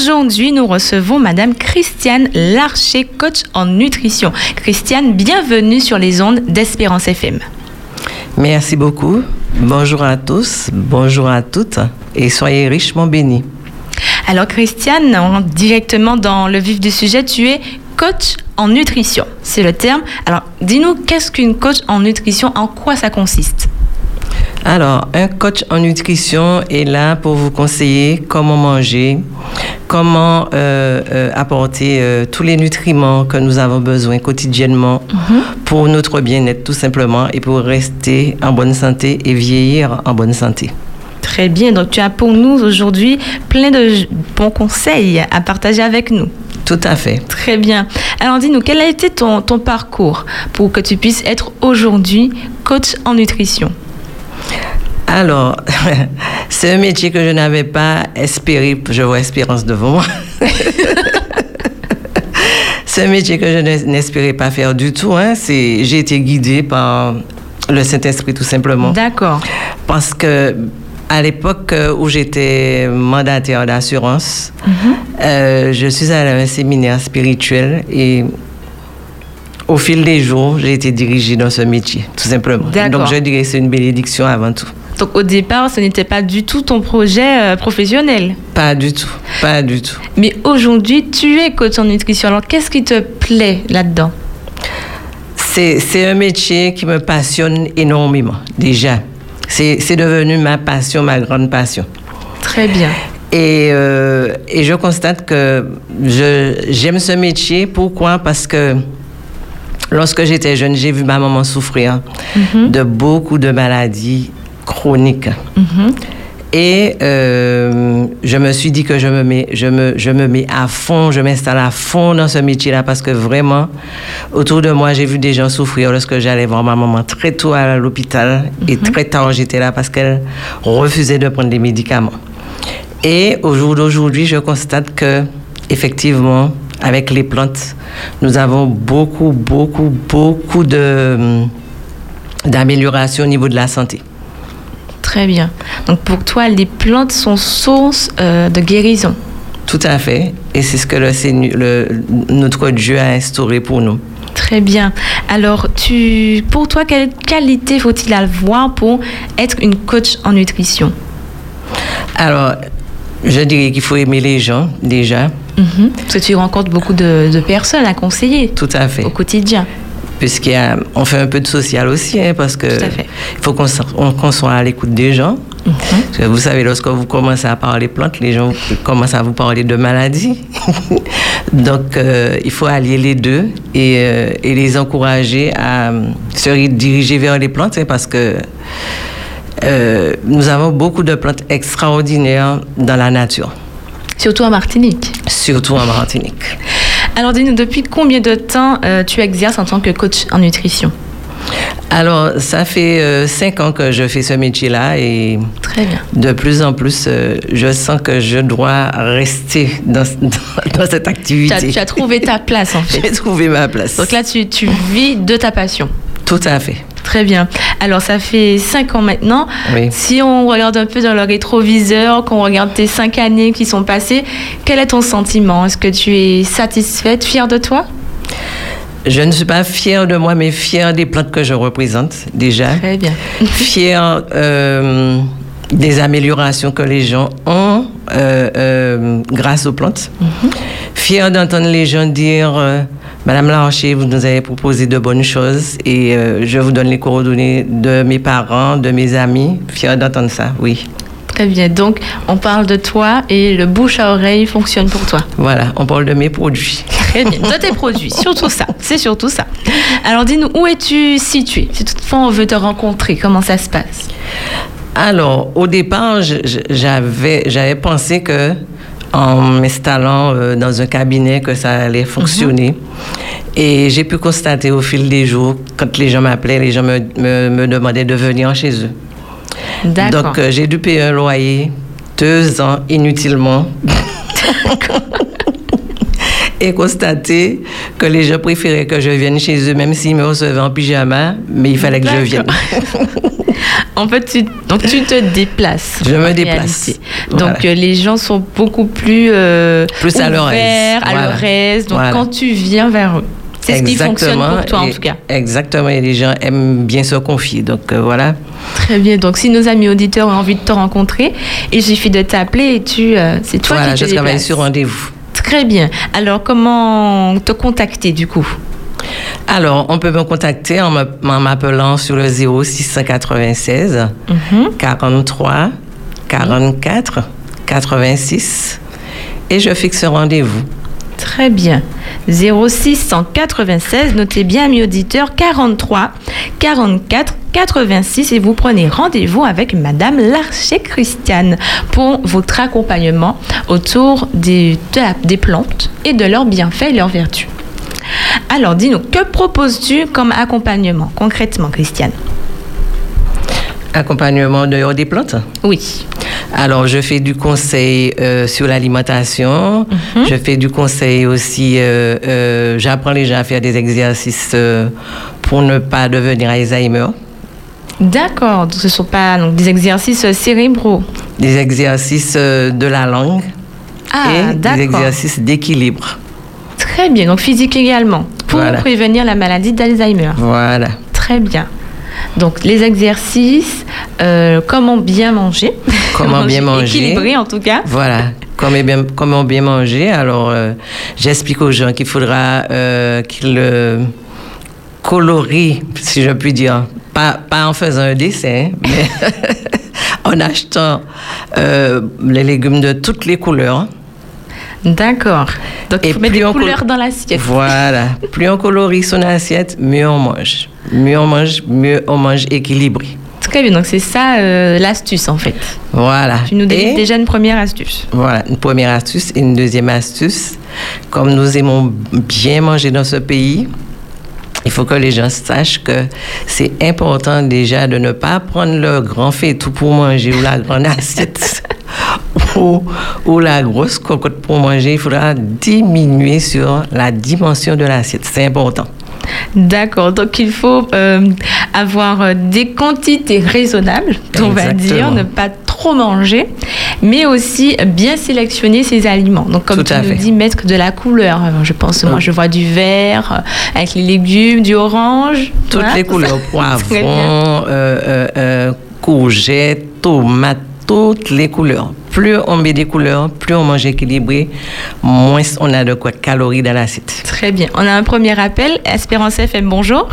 aujourd'hui, nous recevons Madame Christiane Larcher, coach en nutrition. Christiane, bienvenue sur les ondes d'Espérance FM. Merci beaucoup. Bonjour à tous, bonjour à toutes et soyez richement bénis. Alors Christiane, directement dans le vif du sujet, tu es coach en nutrition. C'est le terme. Alors dis-nous, qu'est-ce qu'une coach en nutrition? En quoi ça consiste? Alors, un coach en nutrition est là pour vous conseiller comment manger, comment euh, euh, apporter euh, tous les nutriments que nous avons besoin quotidiennement mhm. pour notre bien-être tout simplement et pour rester en bonne santé et vieillir en bonne santé. Très bien, donc tu as pour nous aujourd'hui plein de bons conseils à partager avec nous. Tout à fait. Très bien. Alors dis-nous, quel a été ton, ton parcours pour que tu puisses être aujourd'hui coach en nutrition? Alors, c'est un métier que je n'avais pas espéré. Je vois espérance devant moi. c'est un métier que je n'espérais pas faire du tout. Hein. J'ai été guidée par le Saint-Esprit tout simplement. D'accord. Parce que à l'époque où j'étais mandataire d'assurance, mhm. euh, je suis allée à un séminaire spirituel et au fil des jours, j'ai été dirigée dans ce métier, tout simplement. Donc je dirais que c'est une bénédiction avant tout. Donc au départ, ce n'était pas du tout ton projet euh, professionnel Pas du tout, pas du tout. Mais aujourd'hui, tu es coach en nutrition. Alors qu'est-ce qui te plaît là-dedans? C'est un métier qui me passionne énormément, déjà. C'est devenu ma passion, ma grande passion. Très bien. Et, euh, et je constate que j'aime ce métier. Pourquoi? Parce que lorsque j'étais jeune, j'ai vu ma maman souffrir mhm. de beaucoup de maladies chronique. Mhm. Et euh, je me suis dit que je me mets, je me, je me mets à fond, je m'installe à fond dans ce métier-là parce que vraiment, autour de moi, j'ai vu des gens souffrir lorsque j'allais voir ma maman très tôt à l'hôpital et mhm. très tard j'étais là parce qu'elle refusait de prendre des médicaments. Et au jour d'aujourd'hui, je constate que, effectivement, avec les plantes, nous avons beaucoup, beaucoup, beaucoup de d'amélioration au niveau de la santé. Très bien. Donc pour toi, les plantes sont source euh, de guérison. Tout à fait. Et c'est ce que le, notre Dieu a instauré pour nous. Très bien. Alors, tu, pour toi, quelle qualité faut-il avoir pour être une coach en nutrition? Alors, je dirais qu'il faut aimer les gens déjà. Mhm. Parce que tu rencontres beaucoup de, de personnes à conseiller. Tout à fait. Au quotidien puisqu'on fait un peu de social aussi, hein, parce que il faut qu'on soit à l'écoute des gens. Mhm. vous savez, lorsque vous commencez à parler plantes, les gens commencent à vous parler de maladies. Donc, euh, il faut allier les deux et, euh, et, les encourager à se diriger vers les plantes, hein, parce que euh, nous avons beaucoup de plantes extraordinaires dans la nature. Surtout en Martinique. Surtout en Martinique. Alors dis-nous, depuis combien de temps euh, tu exerces en tant que coach en nutrition? Alors, ça fait euh, cinq ans que je fais ce métier-là et Très bien. de plus en plus, euh, je sens que je dois rester dans, dans, cette activité. Tu as, trouvé ta place, en fait. J'ai trouvé ma place. Donc là, tu, tu vis de ta passion. Tout à fait. Très bien. Alors, ça fait cinq ans maintenant. Si on regarde un peu dans le rétroviseur, qu'on regarde tes cinq années qui sont passées, quel est ton sentiment? Est-ce que tu es satisfaite, fière de toi? Je ne suis pas fière de moi, mais fière des plantes que je représente déjà. Très bien. fière euh, des améliorations que les gens ont euh, euh, grâce aux plantes. Mhm. Fière d'entendre les gens dire Madame Larcher, vous nous avez proposé de bonnes choses et euh, je vous donne les coordonnées de mes parents, de mes amis. Fière d'entendre ça, oui. Très bien. Donc, on parle de toi et le bouche à oreille fonctionne pour toi. Voilà, on parle de mes produits. Très bien, de tes produits, surtout ça. C'est surtout ça. Alors, dis-nous, où es-tu situé Si toutefois on veut te rencontrer, comment ça se passe? Alors, au départ, j'avais pensé que en m'installant euh, dans un cabinet que ça allait fonctionner. Et j'ai pu constater au fil des jours, quand les gens m'appelaient, les gens me, me, demandaient de venir chez eux. Donc, euh, j'ai dû payer un loyer deux ans inutilement. et constater que les gens préféraient que je vienne chez eux, même s'ils me recevaient en pyjama, mais il fallait que je vienne. en fait, tu, donc tu te déplaces. Je me déplace. Donc euh, les gens sont beaucoup plus, euh, plus à leur aise. À leur aise. Donc quand tu viens vers eux. C'est ce qui fonctionne pour toi, en tout cas. Exactement. Et les gens aiment bien se confier. Donc, euh, voilà. Très bien. Donc, si nos amis auditeurs ont envie de te rencontrer, il suffit de t'appeler et tu, c'est toi qui te je travaille sur rendez-vous. Très bien. Alors, comment te contacter du coup? Alors, on peut me contacter en m'appelant sur le 0696 43 44 86 et je fixe rendez-vous. Très bien. 0696, notez bien, mes auditeurs, 43 44 86 et vous prenez rendez-vous avec Madame Larcher Christiane pour votre accompagnement autour des, des plantes et de leurs bienfaits et leurs vertus. Alors, dis-nous, que proposes-tu comme accompagnement concrètement, Christiane? Accompagnement de des plantes? Oui. Alors, je fais du conseil euh, sur l'alimentation. Mhm. Je fais du conseil aussi. Euh, euh, j'apprends les gens à faire des exercices pour ne pas devenir Alzheimer. D'accord. Ce ne sont pas donc, des exercices cérébraux. Des exercices de la langue. Ah, et des exercices d'équilibre. Très bien, donc physique également, pour prévenir la maladie d'Alzheimer. Voilà. Très bien. Donc les exercices, euh, comment bien manger. Comment bien manger. Équilibré en tout cas. Voilà. Comment bien, comment bien manger. Alors euh, j'explique aux gens qu'il faudra euh, qu'ils colorient, si je puis dire. Pas, pas en faisant un dessin, mais en achetant les légumes de toutes les couleurs. D'accord. Donc, il faut mettre des couleurs dans l'assiette. Voilà. plus on colorie son assiette, mieux on mange. Mieux on mange, mieux on mange équilibré. Très bien. Donc, c'est ça euh, l'astuce, en fait. Voilà. Tu nous donnes déjà une première astuce. Voilà. Une première astuce et une deuxième astuce. Comme nous aimons bien manger dans ce pays, il faut que les gens sachent que c'est important déjà de ne pas prendre le grand fait tout pour manger ou la grande assiette ou, la grosse cocotte pour manger, il faudra diminuer sur la dimension de l'assiette. C'est important. D'accord, donc il faut euh, avoir euh, des quantités raisonnables, on va dire, ne pas trop manger, mais aussi bien sélectionner ses aliments. Donc comme tu nous dis, mettre de la couleur. Je pense, moi je vois du vert euh, avec les légumes, du orange. Toutes les couleurs, poivrons, courgettes, tomates, toutes les couleurs. Plus on met des couleurs, plus on mange équilibré, moins on a de quoi calories dans l'assiette. Très bien. On a un premier appel. Espérance FM, bonjour.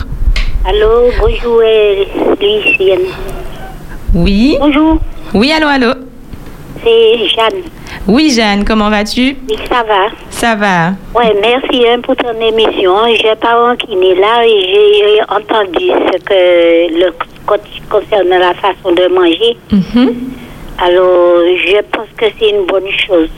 Allô, bonjour, Lucienne. Oui. Bonjour. Oui, allô, allô. C'est Jeanne. Oui, Jeanne, comment vas-tu? Oui, ça va. Ça va. Oui, merci hein, pour ton émission. J'ai pas qui est là et j'ai entendu ce que le concerne la façon de manger. Mm alors, je pense que c'est une bonne chose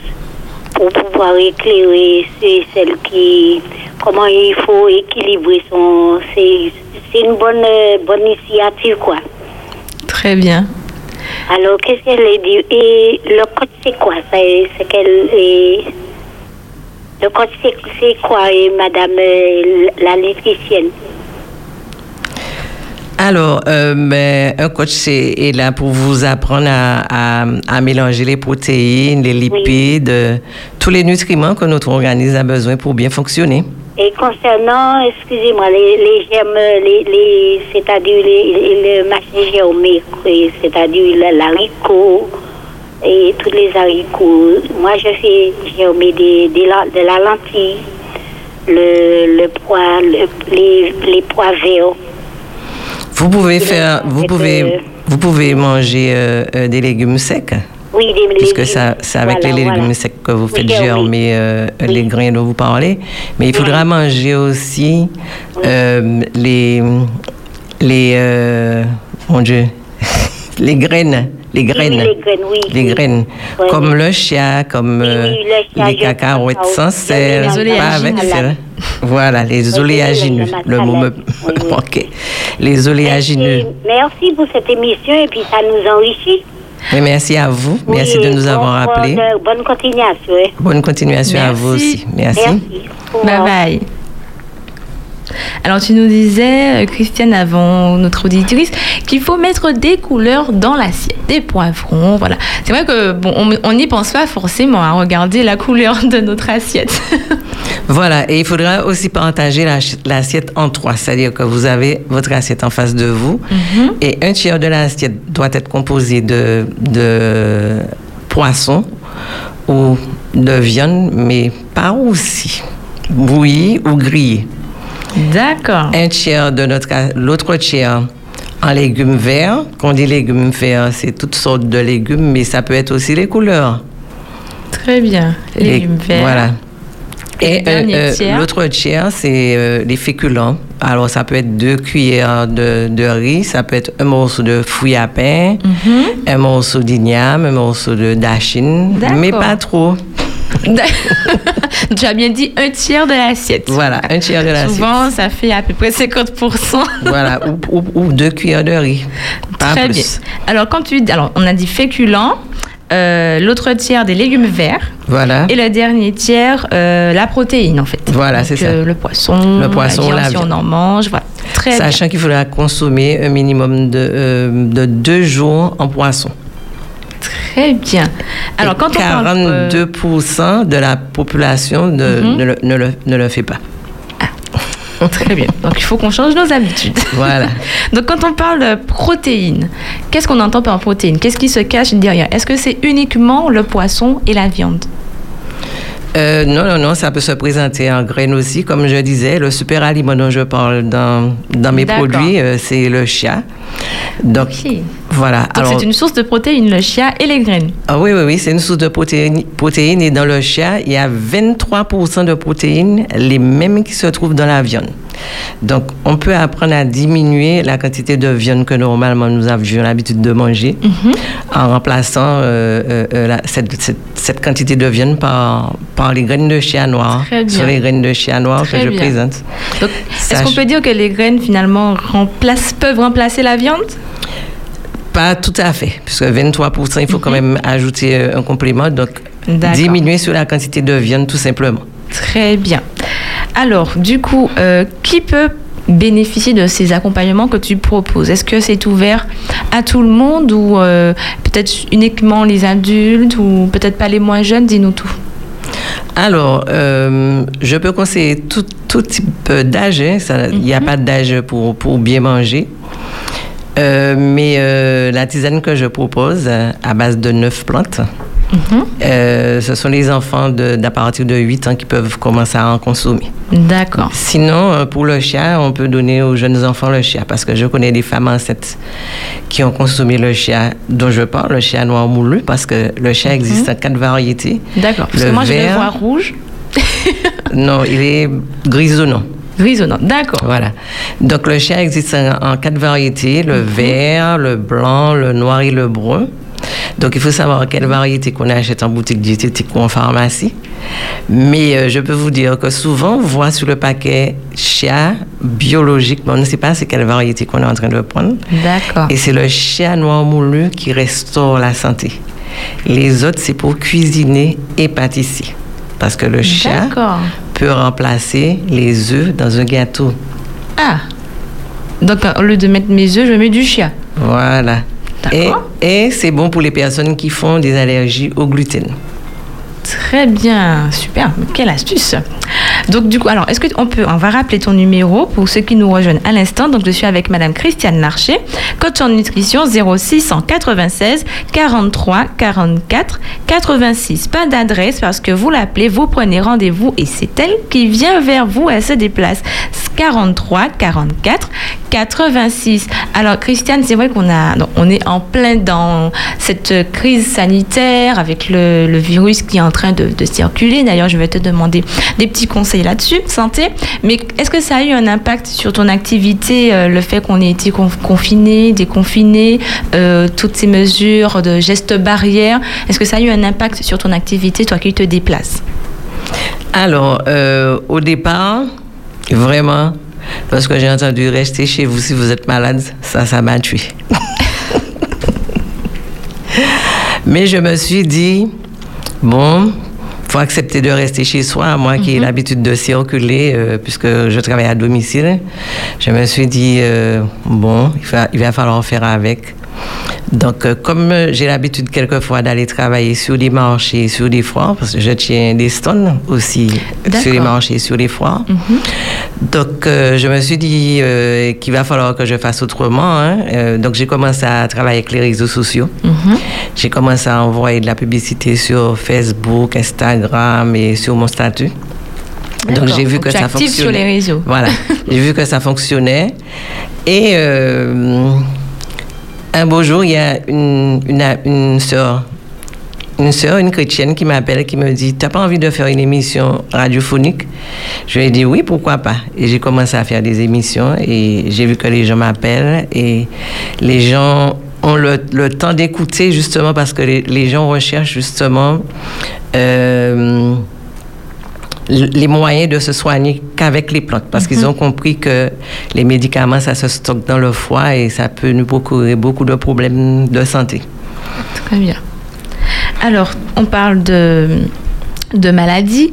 pour pouvoir éclairer celle qui, comment il faut équilibrer son, c'est une bonne, bonne initiative, quoi. Très bien. Alors, qu'est-ce qu'elle a dit? Et le code, c'est quoi? C'est qu'elle est. Le code, c'est quoi, et madame euh, la nutritienne alors, euh, mais un coach est, là pour vous apprendre à, à, mélanger les protéines, les lipides, tous les nutriments que notre organisme a besoin pour bien fonctionner. Et concernant, excusez-moi, les, les germes, les, les c'est-à-dire les, le machin germé, c'est-à-dire l'haricot et tous les haricots. Moi, je fais germer des, des, de la lentille, le, le pois, les, les pois verts. Vous pouvez faire, vous pouvez, vous pouvez manger euh, euh, des légumes secs? Oui, légumes. Puisque c'est avec les légumes secs que vous faites germer euh, les grains dont vous parlez. Mais il faudra manger aussi les, les, mon Dieu, les graines les graines. les graines, oui. Les graines. comme le chia, comme les cacahuètes sans sel, pas avec sel. Voilà, les oléagineux. Le mot me ok. Les oléagineux. Merci pour cette émission et puis ça nous enrichit. Oui, merci à vous. merci de nous avoir appelés. Bonne continuation. Bonne continuation à vous aussi. Merci. Bye bye. Alors, tu nous disais, euh, Christiane, avant notre auditrice, qu'il faut mettre des couleurs dans l'assiette, des poivrons, voilà. C'est vrai que bon, on n'y pense pas forcément à regarder la couleur de notre assiette. voilà, et il faudra aussi partager l'assiette en trois, c'est-à-dire que vous avez votre assiette en face de vous, mhm. et un tiers de l'assiette doit être composé de, de poisson ou de viande, mais pas aussi bouillie ou grillée. D'accord. Un tiers de notre, l'autre tiers en légumes verts. Quand on dit légumes verts, c'est toutes sortes de légumes, mais ça peut être aussi les couleurs. Très bien. Légumes verts. Voilà. Et, euh, euh, l'autre tiers, c'est euh, les féculents. Alors, ça peut être deux cuillères de, riz, ça peut être un morceau de fouille à pain, mhm. un morceau d'igname, un morceau de dachine, mais pas trop. tu as bien dit un tiers de l'assiette. Voilà, un tiers de l'assiette. Souvent, ça fait à peu près 50%. voilà, ou, deux cuillères de riz. Très bien. Alors, quand tu alors, on a dit féculents, euh, l'autre tiers des légumes verts. Voilà. Et le dernier tiers, euh, la protéine, en fait. Voilà, c'est ça. Euh, le poisson, le poisson, la viande, si on en mange. Voilà. Très Sachant qu'il faudra consommer un minimum de, de deux jours en poisson. Très bien. Alors, quand 42% de la population mhm. ne, le, ne, le, ne, le, fait pas. Très bien. Donc, il faut qu'on change nos habitudes. Voilà. Donc, quand on parle de protéines, qu'est-ce qu'on entend par protéines? Qu'est-ce qui se cache derrière? Est-ce que c'est uniquement le poisson et la viande? Euh, non, non, non, ça peut se présenter en graines aussi. Comme je disais, le super aliment dont je parle dans, dans mes produits, euh, c'est le chia. Donc, voilà. Donc, c'est une source de protéines, le chia et les graines. Ah oui, oui, oui, c'est une source de protéines. protéines et dans le chia, il y a 23% de protéines, les mêmes qui se trouvent dans la viande. Donc, on peut apprendre à diminuer la quantité de viande que normalement nous avions l'habitude de manger mhm. en remplaçant euh, euh, euh, cette, quantité de viande par, par les graines de chia noir. Sur les graines de chia noir que je présente. Est-ce qu'on peut dire que les graines finalement peuvent remplacer la viande? Pas tout à fait, puisque 23%, il faut quand mhm. même ajouter un complément, donc diminuer sur la quantité de viande tout simplement. Très bien. Alors, du coup, euh, qui peut bénéficier de ces accompagnements que tu proposes? Est-ce que c'est ouvert à tout le monde ou euh, peut-être uniquement les adultes ou peut-être pas les moins jeunes? Dis-nous tout. Alors, euh, je peux conseiller tout, type d'âge. Hein. Il n'y a mhm. pas d'âge pour, pour bien manger. Mais la tisane que je propose, à base de neuf plantes, Mhm. Euh, ce sont les enfants d'à partir de 8 ans qui peuvent commencer à en consommer. D'accord. Sinon, euh, pour le chien, on peut donner aux jeunes enfants le chien parce que je connais des femmes enceintes qui ont consommé le chien dont je parle, le chien noir moulu, parce que le chien existe mhm. en quatre variétés. D'accord. Parce que moi, je le vois rouge. non, il est grisonnant. D'accord. Voilà. Donc le chien existe en, quatre variétés, le mhm. vert, le blanc, le noir et le brun. Donc, il faut savoir quelle variété qu'on achète en boutique diététique ou en pharmacie. Mais euh, je peux vous dire que souvent, on voit sur le paquet chia biologique, mais on ne sait pas c'est quelle variété qu'on est en train de prendre. D'accord. Et c'est le chia noir moulu qui restaure la santé. Les autres, c'est pour cuisiner et pâtisser. Parce que le chia peut remplacer les œufs dans un gâteau. Ah! Donc, au lieu de mettre mes œufs, je mets du chia. Voilà. Et, et c'est bon pour les personnes qui font des allergies au gluten. Très bien, super. Quelle astuce. Donc du coup, alors est-ce qu'on peut, on va rappeler ton numéro pour ceux qui nous rejoignent à l'instant. Donc je suis avec Madame Christiane Larcher, coach en nutrition 06 96 43 44 86. Pas d'adresse parce que vous l'appelez, vous prenez rendez-vous et c'est elle qui vient vers vous. Elle se déplace 43 44 86. Alors Christiane, c'est vrai qu'on a, on est en plein dans cette crise sanitaire avec le, virus qui est en train de circuler. D'ailleurs, je vais te demander des petits conseils là-dessus, santé. Mais est-ce que ça a eu un impact sur ton activité, euh, le fait qu'on ait été confiné, déconfiné, euh, toutes ces mesures de gestes barrières? Est-ce que ça a eu un impact sur ton activité, toi qui te déplaces? Alors, euh, au départ, vraiment, parce que j'ai entendu rester chez vous si vous êtes malade, ça, ça m'a tué. Mais je me suis dit, bon, faut accepter de rester chez soi, moi qui ai mhm. l'habitude de circuler, euh, puisque je travaille à domicile. Je me suis dit, euh, bon, il va, il va falloir faire avec. Donc, euh, comme j'ai l'habitude quelquefois d'aller travailler sur les marchés, sur les foires, parce que je tiens des stands aussi sur les marchés, sur les foires. Mhm. Donc, euh, je me suis dit euh, qu'il va falloir que je fasse autrement. Hein. donc, j'ai commencé à travailler avec les réseaux sociaux. Mhm. J'ai commencé à envoyer de la publicité sur Facebook, Instagram et sur mon statut. Donc, j'ai vu que ça fonctionnait. sur les réseaux. Voilà. j'ai vu que ça fonctionnait. Et un beau jour, il y a une, une, une sœur, une une chrétienne qui m'appelle, qui me dit, t'as pas envie de faire une émission radiophonique? Je lui ai dit oui, pourquoi pas. Et j'ai commencé à faire des émissions et j'ai vu que les gens m'appellent et les gens ont le, temps d'écouter justement parce que les, les gens recherchent justement euh, les moyens de se soigner qu'avec les plantes, parce qu'ils mhm. ont compris que les médicaments, ça se stocke dans le foie et ça peut nous procurer beaucoup de problèmes de santé. Très bien. Alors, on parle de, de maladies.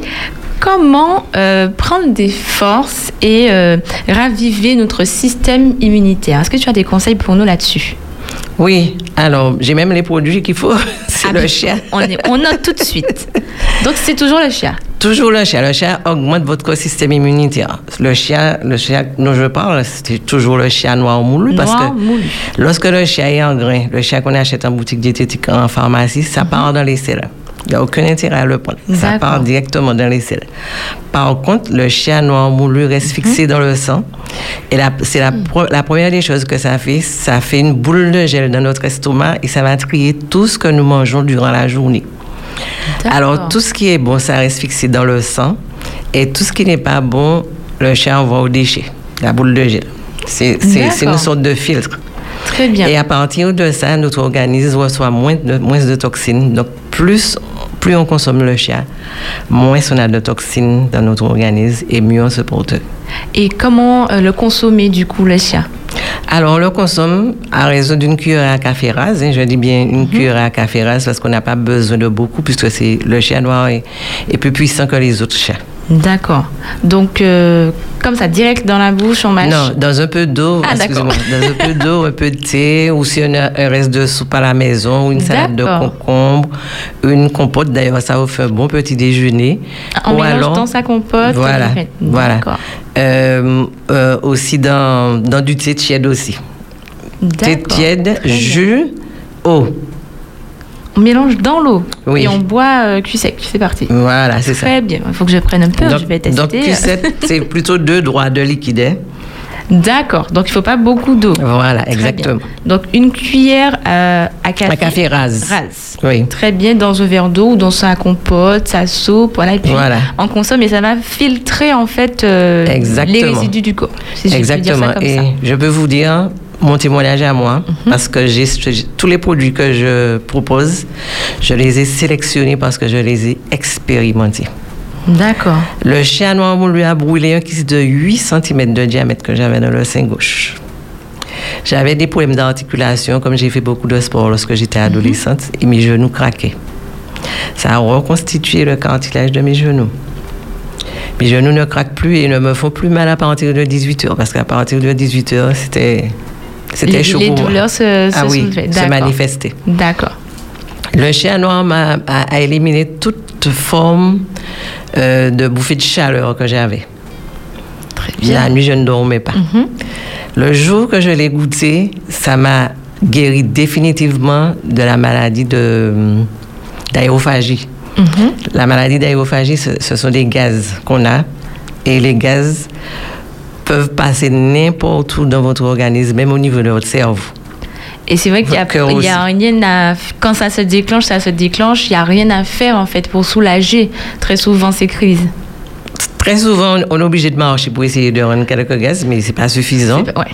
Comment euh, prendre des forces et euh, raviver notre système immunitaire? Est-ce que tu as des conseils pour nous là-dessus? Oui, alors j'ai même les produits qu'il faut. c'est ah, le chien. On, on note tout de suite. Donc c'est toujours le chien. Toujours le chien. Le chien augmente votre système immunitaire. Le chien, le chien dont je parle, c'est toujours le chien noir moulu. Noir parce que moulu. lorsque le chien est en grain, le chien qu'on achète en boutique diététique, en pharmacie, ça mhm. part dans les selles. Il n'y a aucun intérêt à le prendre. Ça part directement dans les selles. Par contre, le chien noir moulu reste fixé mhm. dans le sang. Et c'est la, la, première des choses que ça fait. Ça fait une boule de gel dans notre estomac et ça va trier tout ce que nous mangeons durant la journée. Alors, tout ce qui est bon, ça reste fixé dans le sang. Et tout ce qui n'est pas bon, le chien envoie au déchet, la boule de gel. C'est une sorte de filtre. Très bien. Et à partir de ça, notre organisme reçoit moins de, moins de toxines. Donc, plus, plus on consomme le chien, moins on a de toxines dans notre organisme et mieux on se porte. Et comment euh, le consommer, du coup, le chien? Alors, on le consomme à raison d'une cuillère à café rase. Hein. je dis bien une mhm. cuillère à café rase parce qu'on n'a pas besoin de beaucoup puisque c'est le chien noir est, plus puissant que les autres chiens. D'accord. Donc, euh, comme ça, direct dans la bouche, on mâche Non, dans un peu d'eau, ah, excusez-moi. Dans un peu d'eau, un peu de thé, ou si on a un reste de soupe à la maison, ou une salade de concombre, une compote. D'ailleurs, ça vous fait un bon petit déjeuner. Ah, on ou alors, dans sa compote. Voilà, voilà. Euh, euh, aussi dans, dans du thé tiède aussi. Thé tiède, jus, eau on mélange dans l'eau et on boit euh, cul sec. C'est parti. Voilà, c'est ça. Très bien. Il faut que je prenne un peu. je vais tester. Donc cul sec, c'est plutôt deux droits de liquide. Hein. D'accord. Donc il ne faut pas beaucoup d'eau. Voilà, exactement. Donc une cuillère euh, à café. À café rase. Rase. Oui. Très bien dans un verre d'eau ou dans sa compote, sa soupe, voilà. Et puis on consomme et ça va filtrer en fait euh, les résidus du corps. exactement. et je peux vous dire mon témoignage à moi, mhm. parce que j'ai tous les produits que je propose, je les ai sélectionnés parce que je les ai expérimentés. D'accord. Le chien noir lui a brûlé un kiss de 8 cm de diamètre que j'avais dans le sein gauche. J'avais des problèmes d'articulation, comme j'ai fait beaucoup de sport lorsque j'étais adolescente, et mes genoux craquaient. Ça a reconstitué le cartilage de mes genoux. Mes genoux ne craquent plus et ne me font plus mal à partir de 18 heures, parce qu'à partir de 18 heures, c'était c'était chaud. Les douleurs se, ah oui, se manifestaient. D'accord. Le chien noir a, éliminé toute forme euh, de bouffée de chaleur que j'avais. Très bien. La nuit, je ne dormais pas. Mhm. Le jour que je l'ai goûté, ça m'a guéri définitivement de la maladie d'aérophagie. Mhm. La maladie d'aérophagie, ce, ce, sont des gaz qu'on a. Et les gaz peuvent passer n'importe où dans votre organisme, même au niveau de votre cerveau. Et c'est vrai qu'il y, a rien à... Quand ça se déclenche, ça se déclenche, il n'y a rien à faire en fait pour soulager très souvent ces crises. Très souvent, on est obligé de marcher pour essayer de rendre quelques gaz, mais c'est pas suffisant. Ouais.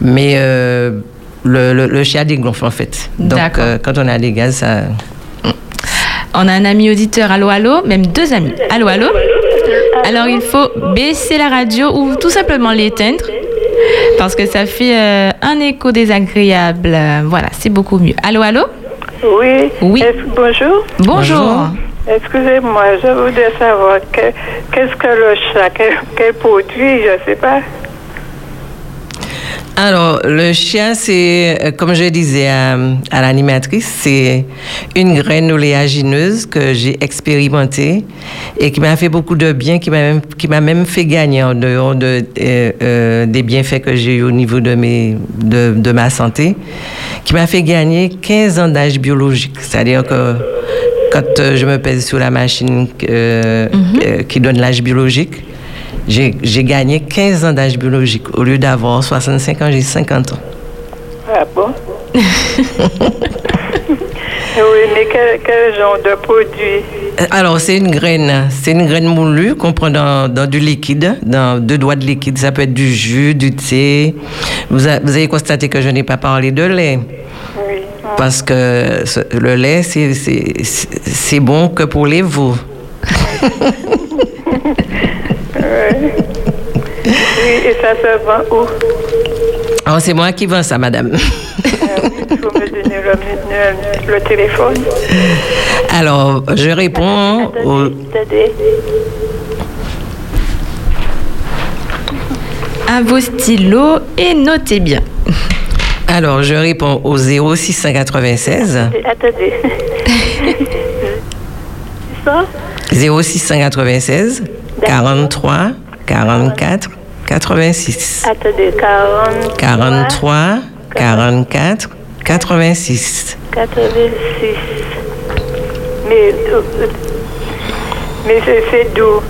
Mais euh, le, le, le, chien dégonfle en fait. Donc euh, quand on a des gaz, ça... On a un ami auditeur, allô, allô, même deux amis. Allô, allô? Alors il faut baisser la radio ou tout simplement l'éteindre parce que ça fait euh, un écho désagréable. Voilà, c'est beaucoup mieux. Allô, allô? Oui. Oui. bonjour? Bonjour. Excusez-moi, je voudrais savoir qu'est-ce que le chat, quel, produit, je ne sais pas. Alors, le chien, c'est, euh, comme je disais à, l'animatrice, c'est une graine oléagineuse que j'ai expérimentée et qui m'a fait beaucoup de bien, qui m'a même, qui m'a même fait gagner en dehors de, euh, euh, des bienfaits que j'ai eu au niveau de, mes, de, de ma santé, qui m'a fait gagner 15 ans d'âge biologique. C'est-à-dire que quand je me pèse sur la machine euh, mhm. qui donne l'âge biologique, j'ai gagné 15 ans d'âge biologique. Au lieu d'avoir 65 ans, j'ai 50 ans. Ah bon? oui, mais quel, genre de produit? Alors, c'est une graine. C'est une graine moulue qu'on prend dans, du liquide, dans deux doigts de liquide. Ça peut être du jus, du thé. Vous, vous avez constaté que je n'ai pas parlé de lait. Parce que le lait, c'est bon que pour les veaux. et ça se vend où? Oh, c'est moi qui vends ça, madame. Ah il faut me donner le, téléphone. Alors, je réponds au... À vos stylos et notez bien. Alors, je réponds au 0696. Attendez. ça? 0696 43 44 86. Attendez, 40, 43 44 86. 86. Mais, mais c'est d'où?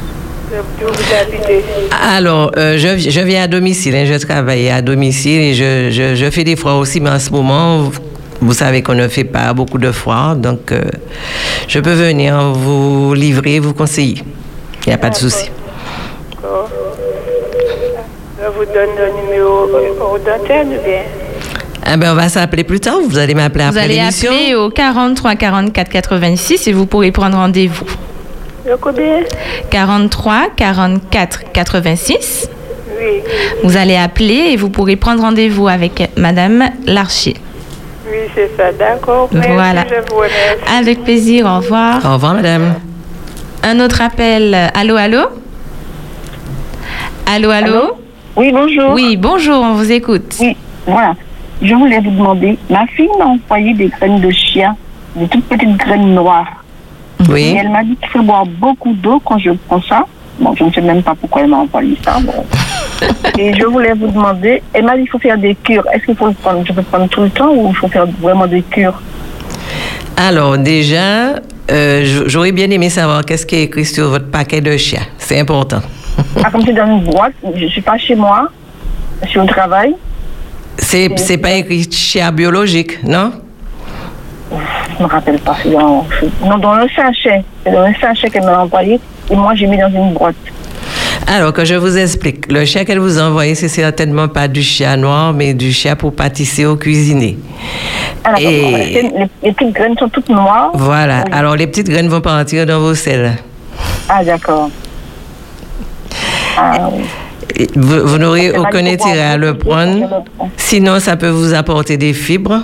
Alors, euh, je, je, viens à domicile, hein, je travaille à domicile et je, je, je, fais des foires aussi, mais en ce moment, vous savez qu'on ne fait pas beaucoup de foires, donc euh, je peux venir vous livrer, vous conseiller. Il n'y a pas de souci. Je vous donne le numéro d'antenne ou bien? Ah ben on va s'appeler plus tard. Vous allez m'appeler après l'émission. Vous allez appeler au 43 44 86 et vous pourrez prendre rendez-vous. 43 44 86. Oui. Vous allez appeler et vous pourrez prendre rendez-vous avec Madame Larcher. Oui, c'est ça, d'accord. Voilà. Avec plaisir, au revoir. Au revoir, Madame. Un autre appel. Allô, allô Allô, allô, Oui, bonjour. Oui, bonjour, on vous écoute. Oui, voilà. Je voulais vous demander, ma fille m'a envoyé des graines de chien, des toutes petites graines noires. Oui. elle m'a dit qu'il faut boire beaucoup d'eau quand je prends ça. Bon, je ne sais même pas pourquoi elle m'a envoyé ça. Et je voulais vous demander, elle m'a dit qu'il faut faire des cures. Est-ce qu'il faut le prendre, je peux prendre tout le temps ou il faut faire vraiment des cures? Alors, déjà, euh, j'aurais bien aimé savoir qu'est-ce qui est écrit sur votre paquet de chiens. C'est important. ah, comme c'est dans une boîte, je ne suis pas chez moi, je suis au travail. C'est pas écrit chien biologique, non? Je me rappelle pas. Dans, non, dans le sachet. C'est dans le sachet qu'elle m'a envoyé et moi j'ai mis dans une boîte. Alors que je vous explique, le chien qu'elle vous a envoyé, c'est certainement pas du chien noir, mais du chien pour pâtisser ou cuisiner. Alors, et... les, petites graines sont toutes noires. Voilà. Alors les petites graines vont partir dans vos selles. Ah d'accord. Ah, vous, vous n'aurez aucun intérêt à le prendre. Sinon, ça peut vous apporter des fibres.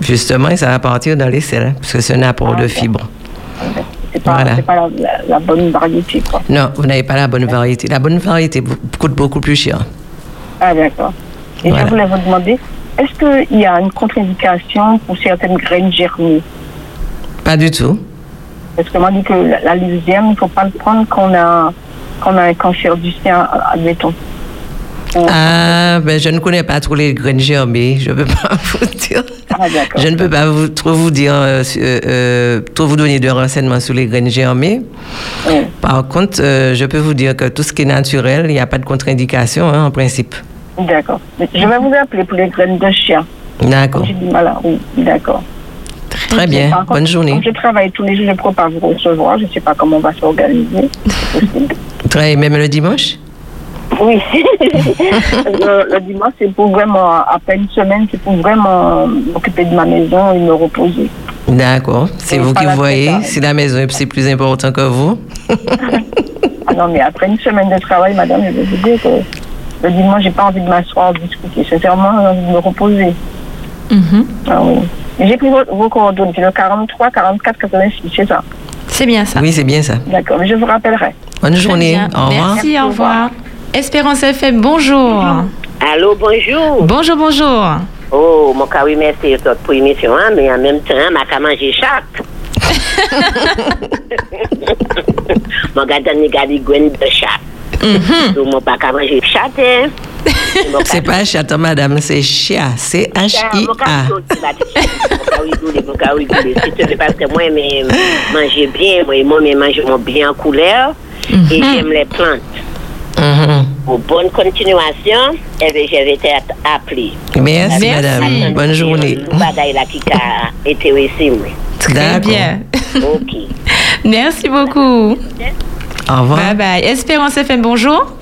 Justement, ça va partir dans les selles, parce que c'est un apport de fibres. Pas, pas la, bonne variété, quoi. Non, vous n'avez pas la bonne variété. La bonne variété coûte beaucoup plus cher. Ah, d'accord. Et je voulais vous demander, est-ce qu'il y a une contre-indication pour certaines graines germées? Pas du tout. Parce que m'a dit que la, il ne faut pas le prendre quand on a, quand on a un cancer du sein, admettons. Ah, ben je ne connais pas trop les graines germées, je ne peux pas vous dire. Ah, je ne peux pas vous, trop vous dire, euh, euh, trop vous donner de renseignements sur les graines germées. Par contre, euh, je peux vous dire que tout ce qui est naturel, il n'y a pas de contre-indication hein, en principe. D'accord. Je vais vous appeler pour les graines de chien. D'accord. Voilà, oui, d'accord. Très bien. Bonne journée. je travaille tous les jours, je ne peux pas vous recevoir. Je ne sais pas comment on va s'organiser. Très, même le dimanche? Oui. le, dimanche, c'est pour vraiment, après une semaine, c'est pour vraiment m'occuper de ma maison et me reposer. D'accord. C'est vous qui voyez si la maison c'est plus important que vous. ah non, mais après une semaine de travail, madame, je vais vous dire que le dimanche, j'ai pas envie de m'asseoir, discuter. Sincèrement, j'ai envie de me reposer. Mm-hmm. Ah oui. J'ai pris vos, coordonnées, c'est le 43, 44, 86, c'est ça? C'est bien ça. Oui, c'est bien ça. D'accord, mais je vous rappellerai. Bonne journée. Au revoir. Merci, au revoir. Espérance FM, bonjour. Allô, bonjour. Bonjour, bonjour. Oh, mon cas, oui, merci pour l'émission, hein, mais en même temps, ma qu'à manger chaque. Mon gars, donne des gwen de chat. Mm-hmm. Donc, mon pas manger chat, hein. C'est pas chat, madame, c'est chia. C'est H-I-A. C'est parce que moi, je mange bien, moi, je mange bien en couleur et mm-hmm. j'aime les plantes. Mm Pour bonne continuation, eh bien, je vais être appelé. Merci, madame. Bonne journée. Bagaille là qui a été ici. Très bien. OK. Merci beaucoup. Au revoir. Bye bye. Espérance FM, bonjour.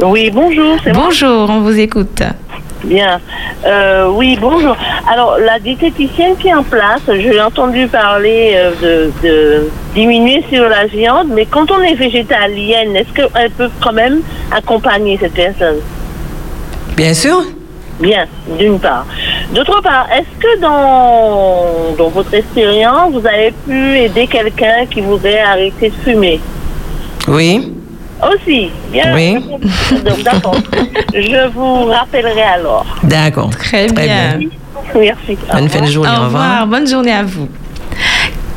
Oui, bonjour. Bonjour, on vous écoute. Bien. Euh, oui, bonjour. Alors, la diététicienne qui est en place, j'ai entendu parler euh, de, diminuer sur la viande, mais quand on est végétalienne, est-ce qu'elle peut quand même accompagner cette personne? Bien sûr. Bien, d'une part. D'autre part, est-ce que dans, dans votre expérience, vous avez pu aider quelqu'un qui voudrait arrêter de fumer? Oui. Aussi, bien. Oui. Donc, d'accord. Je vous rappellerai alors. D'accord. Très, bien. Merci. Bonne fin de journée. Au revoir. Bonne journée à vous.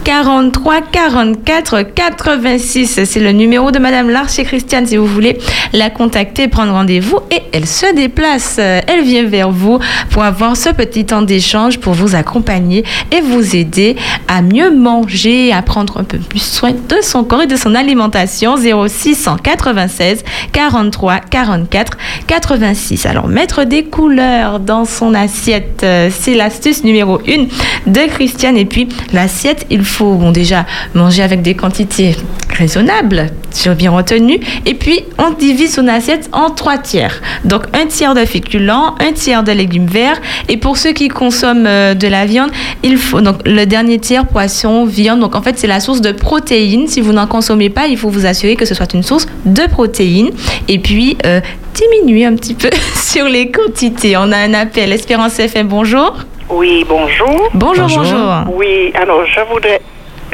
43 44 86. C'est le numéro de Madame Larcher Christiane si vous voulez la contacter, prendre rendez-vous et elle se déplace. Elle vient vers vous pour avoir ce petit temps d'échange pour vous accompagner et vous aider à mieux manger, à prendre un peu plus soin de son corps et de son alimentation. 0696 43 44 86. Alors mettre des couleurs dans son assiette, c'est l'astuce numéro 1 de Christiane et puis l'assiette, il faut faut bon, déjà manger avec des quantités raisonnables, sur bien retenu. Et puis, on divise son assiette en trois tiers. Donc, un tiers de féculents, un tiers de légumes verts. Et pour ceux qui consomment euh, de la viande, il faut donc le dernier tiers poisson, viande. Donc, en fait, c'est la source de protéines. Si vous n'en consommez pas, il faut vous assurer que ce soit une source de protéines. Et puis, euh, diminuer un petit peu sur les quantités. On a un appel. Espérance FM, bonjour. Oui, bonjour. Bonjour, bonjour. Oui, alors je voudrais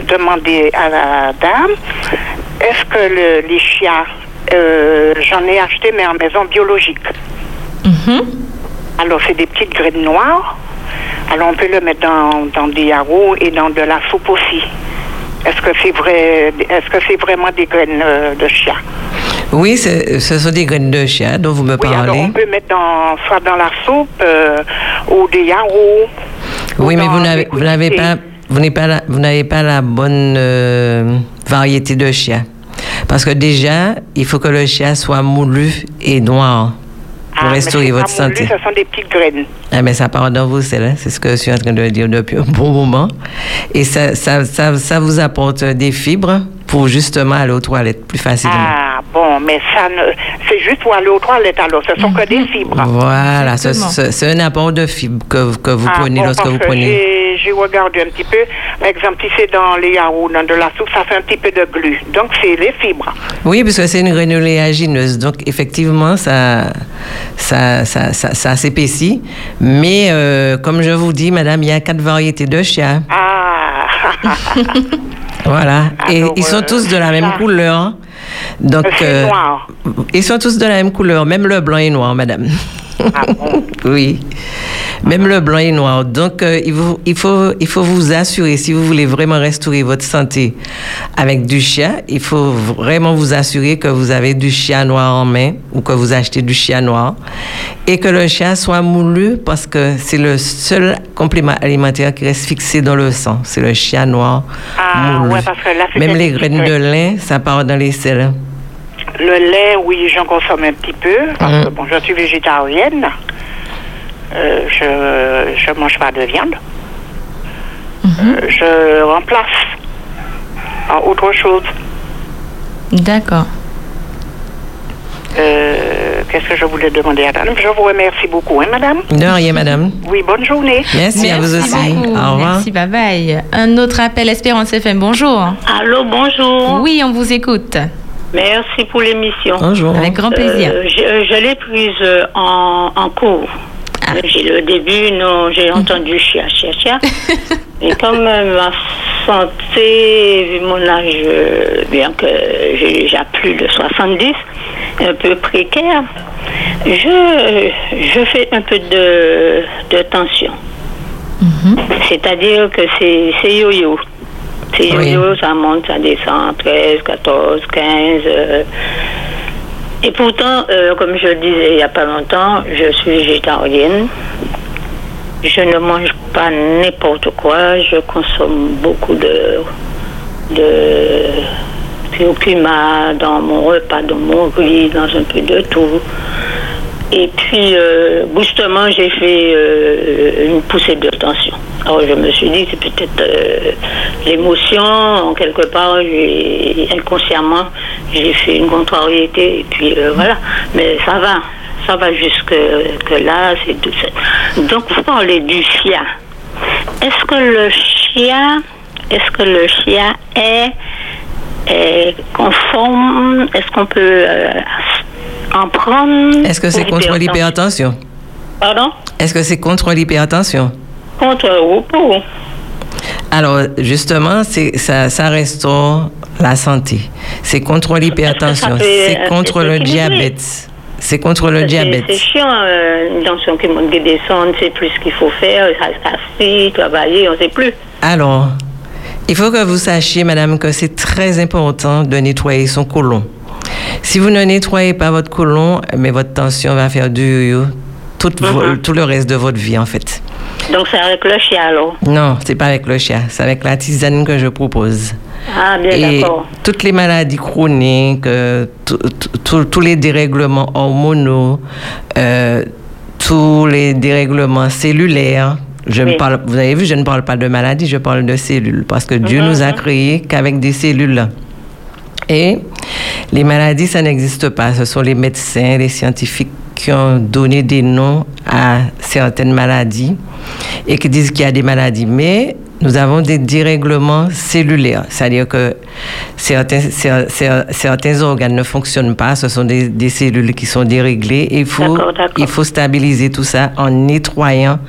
demander à la dame, est-ce que le, les chiens, euh, j'en ai acheté mais en maison biologique. Mhm. Alors c'est des petites graines noires. Alors on peut le mettre dans, dans des yarrows et dans de la soupe aussi. Est-ce que c'est vrai Est-ce que c'est vraiment des graines euh, de chia Oui, ce sont des graines de chia dont vous me parlez. Alors on peut mettre dans, soit dans la soupe euh, ou des yarrows. Oui, mais vous n'avez, vous pas, vous n'avez pas, la, vous n'avez pas la bonne euh, variété de chia. Parce que déjà, il faut que le chia soit moulu et noir pour ah, restaurer votre santé. ce sont des petites graines. Ah, mais ça part dans vos selles, c'est ce que je suis en train de dire depuis un bon moment. Et ça, ça, ça, ça vous apporte des fibres pour justement aller aux toilettes plus facilement. Ah, bon, mais ça ne... c'est juste pour aller aux toilettes alors, ce sont que des mhm. fibres. Voilà, c'est un apport de fibres que, que vous ah, prenez lorsque vous prenez. J'ai regardé un petit peu, par exemple, si c'est dans les yaourts, dans de la soupe, ça fait un petit peu de glu. Donc, c'est les fibres. Oui, parce que c'est une granuléagineuse. Donc, effectivement, ça, ça, ça, ça, s'épaissit. Mais, euh, comme je vous dis, madame, il y a quatre variétés de chia. Ah! Voilà. Et ils sont tous de la même couleur. Donc, euh, ils sont tous de la même couleur, même le blanc et noir, madame. Ah oui. Même le blanc et noir. Donc, euh, il, faut, il, faut, il faut vous assurer, si vous voulez vraiment restaurer votre santé avec du chien, il faut vraiment vous assurer que vous avez du chien noir en main ou que vous achetez du chien noir et que le chien soit moulu parce que c'est le seul complément alimentaire qui reste fixé dans le sang. C'est le chien noir ah, moulu. Ouais, parce que là, Même les graines de lin, ça part dans les selles. Le lait, oui, j'en consomme un petit peu. Parce que, bon, je suis végétarienne. Euh, je ne mange pas de viande. Mhm. Euh, je remplace en autre chose. D'accord. Euh, qu'est-ce que je voulais demander à madame? Je vous remercie beaucoup, hein, madame? De rien, madame. Oui, bonne journée. Merci, à vous aussi. Au revoir. Merci, bye bye. Un autre appel, Espérance FM, bonjour. Allô, bonjour. Oui, on vous écoute. Merci pour l'émission. Bonjour. Avec grand plaisir. je, l'ai prise en, en cours. J'ai le début, non, j'ai entendu chia, chia, chia. Et comme ma santé, vu mon âge, euh, bien que j'ai déjà plus de 70, un peu précaire, je, je fais un peu de, de tension. Mhm. C'est-à-dire que c'est yo-yo. C'est yo-yo, ça monte, ça descend, 13, 14, 15. et pourtant, euh, comme je le disais il n'y a pas longtemps, je suis végétarienne. Je ne mange pas n'importe quoi. Je consomme beaucoup de, de curcuma dans mon repas, dans mon riz, dans un peu de tout. Et puis, euh, brusquement, j'ai fait euh, une poussée de tension. Alors, je me suis dit, c'est peut-être euh, l'émotion, quelque part, inconsciemment, j'ai fait une contrariété, et puis euh, voilà. Mais ça va, ça va jusque que là, c'est tout ça. Donc, vous parlez du chien. Est-ce que le chien, est-ce que le chien est, est conforme Est-ce qu'on peut en prendre. Est-ce que c'est contre l'hypertension? Pardon? Est-ce que c'est contre l'hypertension? Contre ou pour? Alors, justement, ça, ça restaure la santé. C'est contre l'hypertension. C'est contre le diabète. C'est contre le diabète. C'est chiant, euh, une tension qui monte, qui descend, c'est plus ce qu'il faut faire, s'asseoir, travailler, on ne sait plus. Alors, il faut que vous sachiez, madame, que c'est très important de nettoyer son côlon. Si vous ne nettoyez pas votre côlon, mais votre tension va faire du tout, mhm. tout le reste de votre vie, en fait. Donc, c'est avec le chien, alors? Non, c'est pas avec le chien. C'est avec la tisane que je propose. Ah, bien d'accord. Toutes les maladies chroniques, euh, tous les dérèglements hormonaux, euh, tous les dérèglements cellulaires. Je parle, vous avez vu, je ne parle pas de maladies, je parle de cellules. Parce que Dieu mhm, nous a créés qu'avec des cellules. Et les maladies, ça n'existe pas. Ce sont les médecins, les scientifiques qui ont donné des noms à certaines maladies et qui disent qu'il y a des maladies. Mais nous avons des dérèglements cellulaires, c'est-à-dire que certains, certains, organes ne fonctionnent pas, ce sont des, cellules qui sont déréglées et il faut, il faut stabiliser tout ça en nettoyant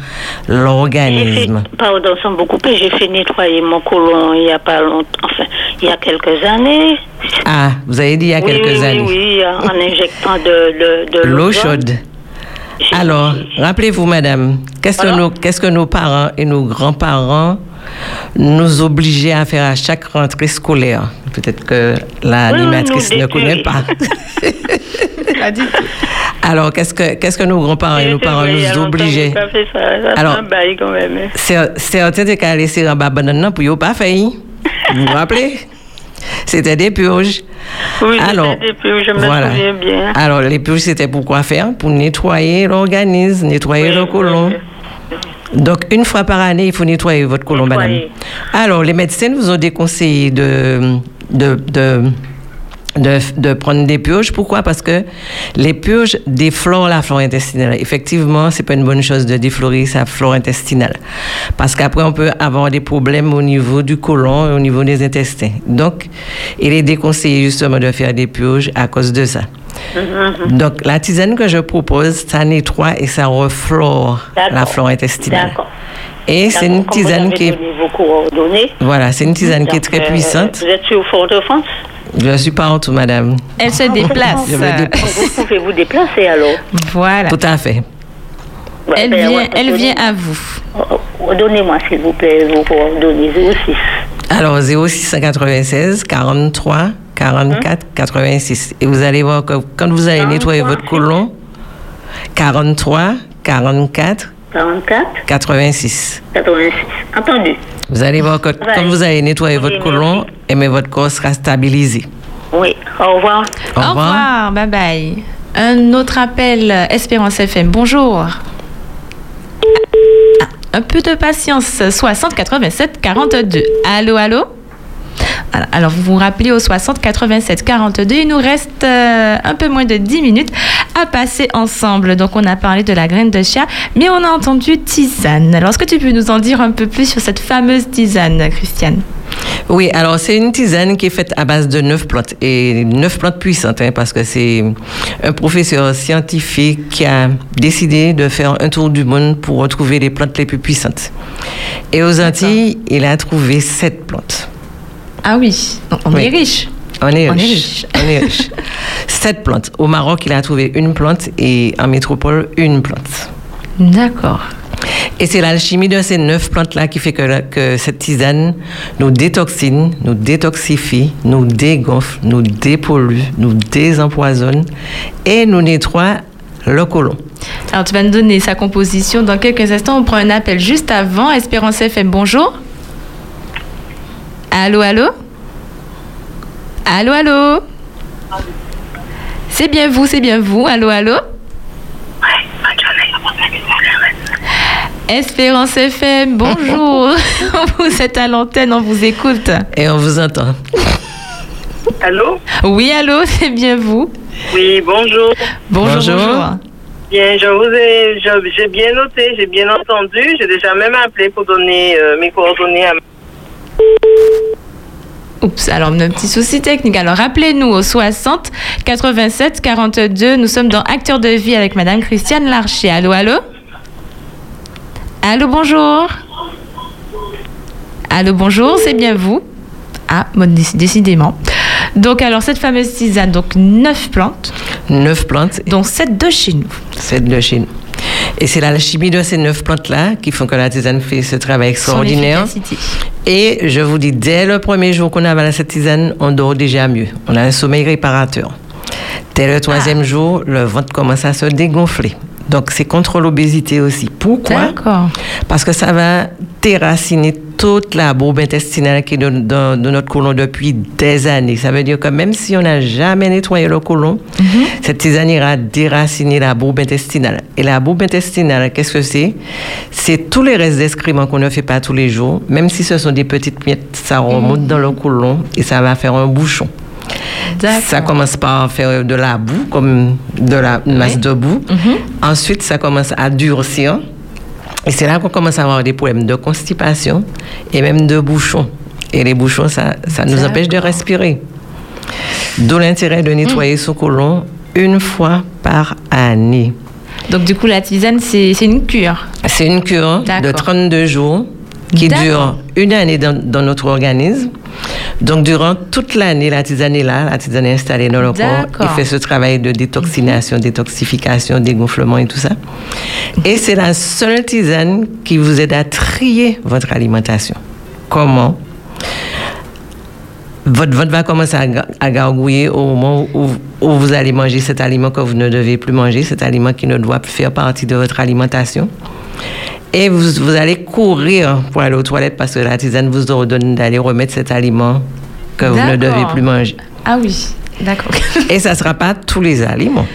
l'organisme. Pardon, sans beaucoup j'ai fait nettoyer mon côlon il y a pas longtemps, enfin, il y a quelques années. Ah, vous avez dit il y a quelques années. Oui, oui, en injectant de, de, l'eau chaude. Alors, rappelez-vous, madame, qu'est-ce que, nos, qu'est-ce que nos parents et nos grands-parents nous obligeaient à faire à chaque rentrée scolaire? Peut-être que l'animatrice ne connaît pas. Alors, qu'est-ce que, qu'est-ce que nos grands-parents et nos parents nous obligeaient? Alors, certains de cas en bas banane pour ne pas faire. Vous vous rappelez? C'était des purges. Oui, Alors, des purges, je me souviens bien. Alors, les purges, c'était pour quoi faire? Pour nettoyer l'organisme, nettoyer le côlon. Donc, une fois par année, il faut nettoyer votre côlon, madame. Alors, les médecins vous ont déconseillé de, de, de de, prendre des purges. Pourquoi? Parce que les purges déflorent la flore intestinale. Effectivement, c'est pas une bonne chose de déflorer sa flore intestinale. Parce qu'après, on peut avoir des problèmes au niveau du côlon et au niveau des intestins. Donc, il est déconseillé justement de faire des purges à cause de ça. Mm-hmm. Donc, la tisane que je propose, ça nettoie et ça reflore la flore intestinale. Et c'est une tisane qui est... Voilà, c'est une tisane qui est très euh, puissante. Vous êtes sur Fort-de-France? Je ne suis pas en tout, madame. Elle se déplace. Je Vous pouvez vous déplacer alors Voilà. Tout à fait. Elle vient, elle vient à vous. Oh, oh, donnez-moi, s'il vous plaît, vos coordonnées 06. Alors, 0696 43 44 86. Et vous allez voir que quand vous allez nettoyer votre côlon, 43 44 44 86. 86. Entendu. Vous allez voir que quand vous allez nettoyer votre côlon, et mais votre corps sera stabilisé. Oui. Au revoir. Au revoir. Au revoir. Bye bye. Un autre appel, Espérance FM. Bonjour. Ah, un peu de patience. 60 87 42. Allô, allô? Alors, vous vous rappelez au 60 87 42. Il nous reste euh, un peu moins de 10 minutes à passer ensemble. Donc, on a parlé de la graine de chia, mais on a entendu tisane. Alors, est-ce que tu peux nous en dire un peu plus sur cette fameuse tisane, Christiane? Oui, alors c'est une tisane qui est faite à base de neuf plantes et neuf plantes puissantes hein, parce que c'est un professeur scientifique qui a décidé de faire un tour du monde pour retrouver les plantes les plus puissantes. Et aux Antilles, il a trouvé sept plantes. Ah oui, on est riche. On est, riche. On est riche. Sept plantes. Au Maroc, il a trouvé une plante et en métropole, une plante. D'accord. Et c'est l'alchimie de ces neuf plantes-là qui fait que, que, cette tisane nous détoxine, nous détoxifie, nous dégonfle, nous dépollue, nous désempoisonne et nous nettoie le côlon. Alors, tu vas nous donner sa composition dans quelques instants. On prend un appel juste avant. Espérance FM, bonjour. Allô, allô Allô, allô C'est bien vous, c'est bien vous. Allô, allô Espérance FM, bonjour. vous êtes à l'antenne, on vous écoute. Et on vous entend. Allô Oui, allô, c'est bien vous. Oui, bonjour. Bonjour. bonjour. Bien, je vous ai, j'ai bien noté, j'ai bien entendu. J'ai déjà même appelé pour donner euh, mes coordonnées à. Oups, alors un petit souci technique. Alors appelez-nous au 60 87 42. Nous sommes dans Acteurs de vie avec Madame Christiane Larcher. Allô, allô? Allô, bonjour. Allô, bonjour, c'est bien vous? Ah, bon, décidément. Donc, alors, cette fameuse tisane, donc neuf plantes. Neuf plantes. Dont sept de chez nous. Sept de chez nous. Et c'est la chimie de ces neuf plantes-là qui font que la tisane fait ce travail extraordinaire. Et je vous dis, dès le premier jour qu'on avale cette tisane, on dort déjà mieux. On a un sommeil réparateur. Dès le troisième ah. jour, le ventre commence à se dégonfler. Donc, c'est contre l'obésité aussi. Pourquoi? Parce que ça va déraciner toute la bourbe intestinale qui est dans, notre côlon depuis des années. Ça veut dire que même si on n'a jamais nettoyé le côlon, mhm. cette tisane ira déraciner la bourbe intestinale. Et la bourbe intestinale, qu'est-ce que c'est? C'est tous les restes d'excréments qu'on ne fait pas tous les jours. Même si ce sont des petites miettes, ça remonte mhm. dans le côlon et ça va faire un bouchon. Ça commence par faire de la boue, comme de la masse de boue. Mhm. Ensuite, ça commence à durcir. Et c'est là qu'on commence à avoir des problèmes de constipation et même de bouchons. Et les bouchons, ça, ça nous empêche de respirer. D'où l'intérêt de nettoyer mm. son côlon une fois par année. Donc, du coup, la tisane, c'est une cure C'est une cure de 32 jours qui dure une année dans, notre organisme. Donc, durant toute l'année, la tisane est là, la tisane est installée dans le corps. Il fait ce travail de détoxination, détoxification, dégonflement et tout ça. Et c'est la seule tisane qui vous aide à trier votre alimentation. Comment? Votre ventre va commencer à, gargouiller au moment où, où, vous allez manger cet aliment que vous ne devez plus manger, cet aliment qui ne doit plus faire partie de votre alimentation. Et vous, vous, allez courir pour aller aux toilettes parce que la tisane vous ordonne d'aller remettre cet aliment que vous ne devez plus manger. Ah oui, d'accord. Et ça ne sera pas tous les aliments.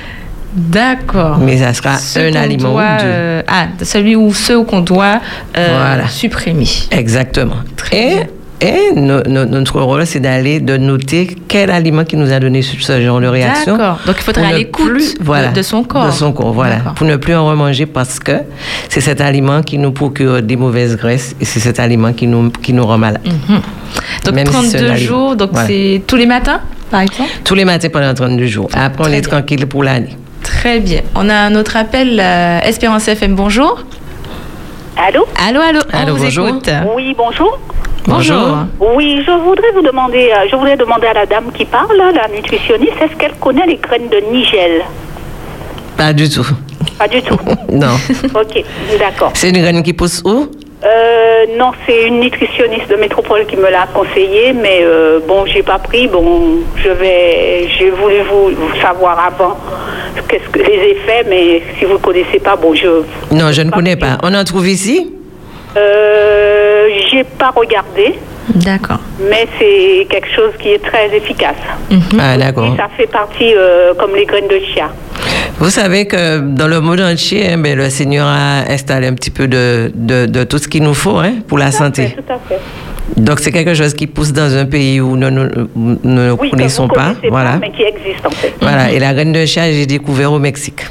D'accord. Mais ça sera un aliment ou deux. Euh, ah, celui ou ceux qu'on doit euh, supprimer. Exactement. Très bien. Et notre rôle, c'est d'aller, de noter quel aliment qui nous a donné ce genre de réaction. D'accord. Donc, il faudra aller l'écoute voilà, de, son corps. De son corps, voilà. Pour ne plus en remanger parce que c'est cet aliment qui nous procure des mauvaises graisses et c'est cet aliment qui nous, qui nous rend malade. Mhm. Donc, 32 jours, donc c'est tous les matins, par exemple? Tous les matins pendant 32 jours. Après, on est tranquille pour l'année. Très bien. On a un autre appel, euh, Espérance FM, bonjour. Allô Allô, allô, on vous bonjour. écoute. Oui, bonjour. Bonjour. Oui, je voudrais vous demander, euh, je voudrais demander à la dame qui parle, la nutritionniste, est-ce qu'elle connaît les graines de nigel? Pas du tout. Pas du tout. non. ok, d'accord. C'est une graine qui pousse où? Euh, non, c'est une nutritionniste de métropole qui me l'a conseillé, mais euh, bon, j'ai pas pris. Bon, je vais, j'ai voulu vous, savoir avant qu'est-ce que les effets, mais si vous ne connaissez pas, bon, je. Non, je ne connais pas. On en trouve ici? Euh, J'ai pas regardé. D'accord. Mais c'est quelque chose qui est très efficace. Mhm. Ah, d'accord. Ça fait partie euh, comme les graines de chia. Vous savez que dans le monde entier, hein, ben, le Seigneur a installé un petit peu de, de, tout ce qu'il nous faut hein, pour la santé. tout à fait. Donc c'est quelque chose qui pousse dans un pays où nous, ne connaissons pas, voilà. mais qui existe en fait. Voilà. Et la graine de chia, j'ai découvert au Mexique.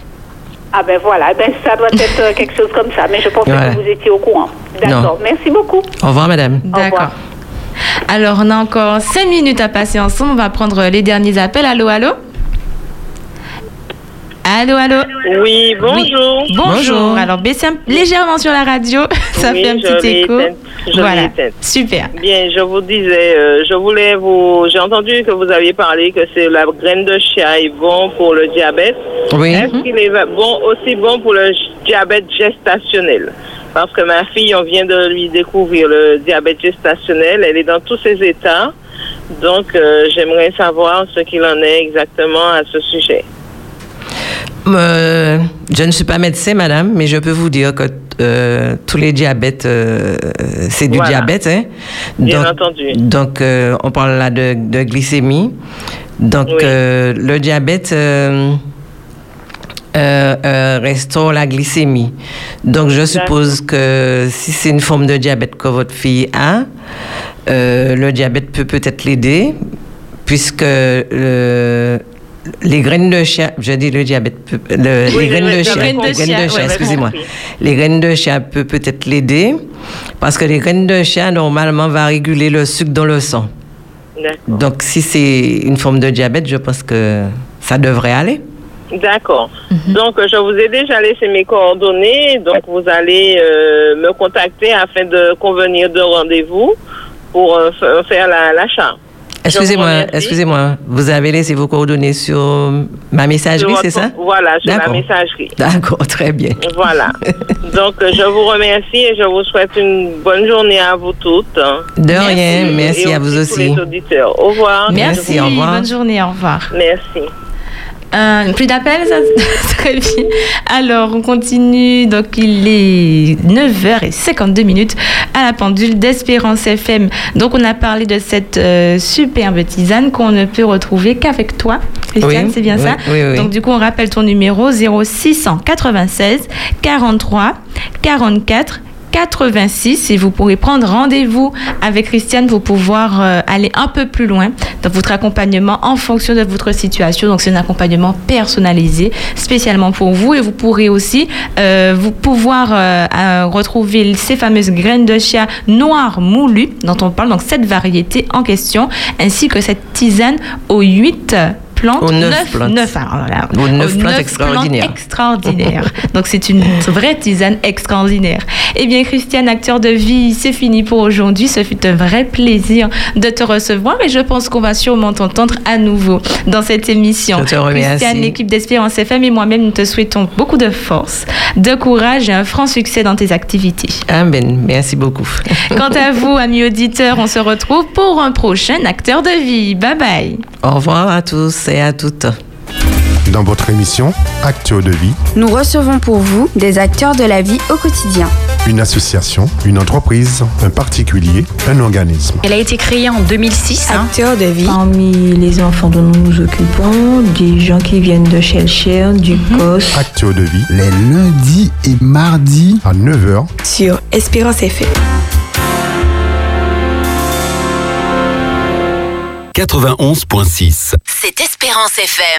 Ah ben voilà, ben ça doit être quelque chose comme ça, mais je pensais que vous étiez au courant. D'accord, merci beaucoup. Au revoir madame. D'accord. Alors, on a encore 5 minutes à passer ensemble. On va prendre les derniers appels. Allô, allô? Allô, allô? Oui, bonjour. Bonjour. Alors, baissez légèrement sur la radio. Ça fait un petit écho. voilà. Super. Bien, je vous disais, euh, je voulais vous. J'ai entendu que vous aviez parlé que c'est la graine de chia est bon pour le diabète. Oui. Est-ce qu'il est bon, aussi bon pour le diabète gestationnel? Parce que ma fille, on vient de lui découvrir le diabète gestationnel. Elle est dans tous ses états. Donc, euh, j'aimerais savoir ce qu'il en est exactement à ce sujet. Euh, je ne suis pas médecin, madame, mais je peux vous dire que euh, tous les diabètes, euh, c'est du diabète. Hein? Bien entendu. Donc, on parle là de, glycémie. Donc, le diabète restaure la glycémie. Donc, je suppose que si c'est une forme de diabète que votre fille a, le diabète peut peut-être l'aider, puisque les graines de chia, je dis le diabète, les, graines de chia, les graines de chia, excusez-moi. Les graines de chia peut peut-être l'aider parce que les graines de chia normalement va réguler le sucre dans le sang. Donc si c'est une forme de diabète, je pense que ça devrait aller. D'accord. Mhm. Donc je vous ai déjà laissé mes coordonnées, donc vous allez euh, me contacter afin de convenir de rendez-vous pour euh, faire l'achat. Excusez-moi, excusez-moi. Vous avez laissé vos coordonnées sur ma messagerie, c'est ça? Voilà, sur ma messagerie. D'accord, très bien. Voilà. Donc, je vous remercie et je vous souhaite une bonne journée à vous toutes. De rien, merci, à vous aussi. les auditeurs. Au revoir. Merci, au revoir. Bonne journée, au revoir. Merci. Euh, plus d'appels, ça très bien. Alors, on continue. Donc, il est 9h52 minutes à la pendule d'Espérance FM. Donc, on a parlé de cette euh, superbe tisane qu'on ne peut retrouver qu'avec toi. Christiane, c'est bien ça Donc, du coup, on rappelle ton numéro 0696 43 44 86 et vous pourrez prendre rendez-vous avec Christiane pour pouvoir euh, aller un peu plus loin dans votre accompagnement en fonction de votre situation. Donc c'est un accompagnement personnalisé spécialement pour vous et vous pourrez aussi euh, vous pouvoir euh, retrouver ces fameuses graines de chia noires moulues dont on parle, donc cette variété en question, ainsi que cette tisane aux 8 plantes. Aux neuf, plantes. Neuf, plantes extraordinaires. Donc c'est une vraie tisane extraordinaire. Eh bien, Christiane, acteur de vie, c'est fini pour aujourd'hui. Ce fut un vrai plaisir de te recevoir et je pense qu'on va sûrement t'entendre à nouveau dans cette émission. Je te remercie. Christiane, l'équipe d'Espérance FM et moi-même, nous te souhaitons beaucoup de force, de courage et un franc succès dans tes activités. Amen. Merci beaucoup. Quant à vous, amis auditeurs, on se retrouve pour un prochain acteur de vie. Bye bye. Au revoir à tous et à toutes. Dans votre émission Acteurs de vie, nous recevons pour vous des acteurs de la vie au quotidien. Une association, une entreprise, un particulier, un organisme. Elle a été créée en 2006. Hein. Acteurs de vie. Parmi les enfants dont nous nous occupons, des gens qui viennent de Shellshare, du mhm. COS. Acteurs de vie. Les lundis et mardis à 9h. Sur Espérance FM. 91.6. C'est Espérance FM.